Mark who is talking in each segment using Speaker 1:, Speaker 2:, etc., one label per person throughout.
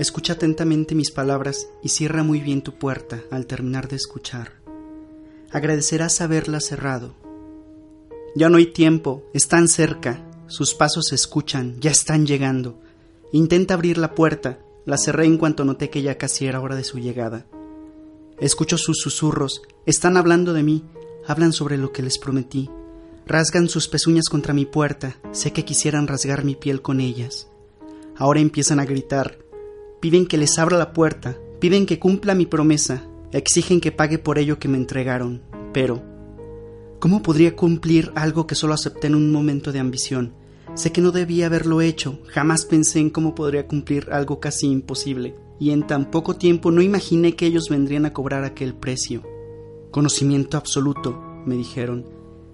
Speaker 1: Escucha atentamente mis palabras y cierra muy bien tu puerta al terminar de escuchar. Agradecerás haberla cerrado. Ya no hay tiempo, están cerca, sus pasos se escuchan, ya están llegando. Intenta abrir la puerta, la cerré en cuanto noté que ya casi era hora de su llegada. Escucho sus susurros, están hablando de mí, hablan sobre lo que les prometí. Rasgan sus pezuñas contra mi puerta, sé que quisieran rasgar mi piel con ellas. Ahora empiezan a gritar, piden que les abra la puerta, piden que cumpla mi promesa, exigen que pague por ello que me entregaron. Pero, ¿cómo podría cumplir algo que solo acepté en un momento de ambición? Sé que no debía haberlo hecho, jamás pensé en cómo podría cumplir algo casi imposible y en tan poco tiempo no imaginé que ellos vendrían a cobrar aquel precio. Conocimiento absoluto, me dijeron.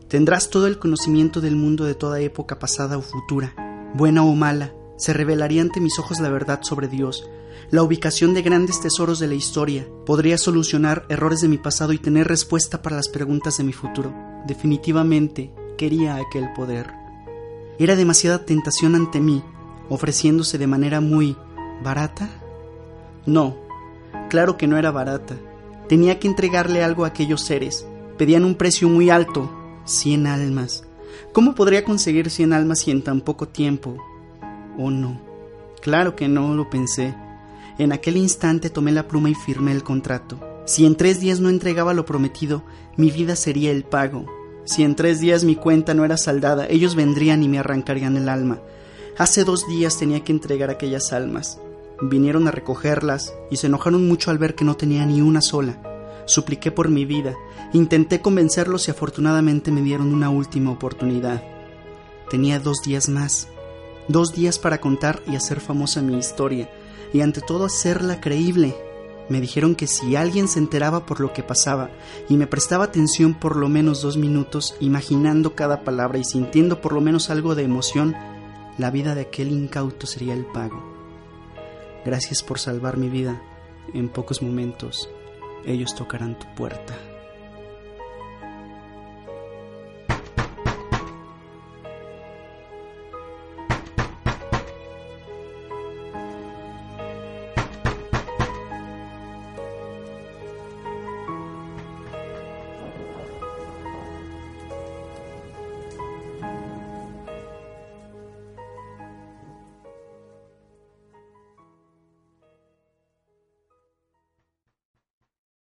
Speaker 1: Tendrás todo el conocimiento del mundo de toda época pasada o futura, buena o mala. Se revelaría ante mis ojos la verdad sobre Dios, la ubicación de grandes tesoros de la historia. Podría solucionar errores de mi pasado y tener respuesta para las preguntas de mi futuro. Definitivamente quería aquel poder. Era demasiada tentación ante mí, ofreciéndose de manera muy barata no, claro que no era barata. Tenía que entregarle algo a aquellos seres. Pedían un precio muy alto, cien almas. ¿Cómo podría conseguir cien almas si en tan poco tiempo? Oh no, claro que no lo pensé. En aquel instante tomé la pluma y firmé el contrato. Si en tres días no entregaba lo prometido, mi vida sería el pago. Si en tres días mi cuenta no era saldada, ellos vendrían y me arrancarían el alma. Hace dos días tenía que entregar aquellas almas. Vinieron a recogerlas y se enojaron mucho al ver que no tenía ni una sola. Supliqué por mi vida, intenté convencerlos y afortunadamente me dieron una última oportunidad. Tenía dos días más, dos días para contar y hacer famosa mi historia, y ante todo hacerla creíble. Me dijeron que si alguien se enteraba por lo que pasaba y me prestaba atención por lo menos dos minutos, imaginando cada palabra y sintiendo por lo menos algo de emoción, la vida de aquel incauto sería el pago. Gracias por salvar mi vida. En pocos momentos ellos tocarán tu puerta.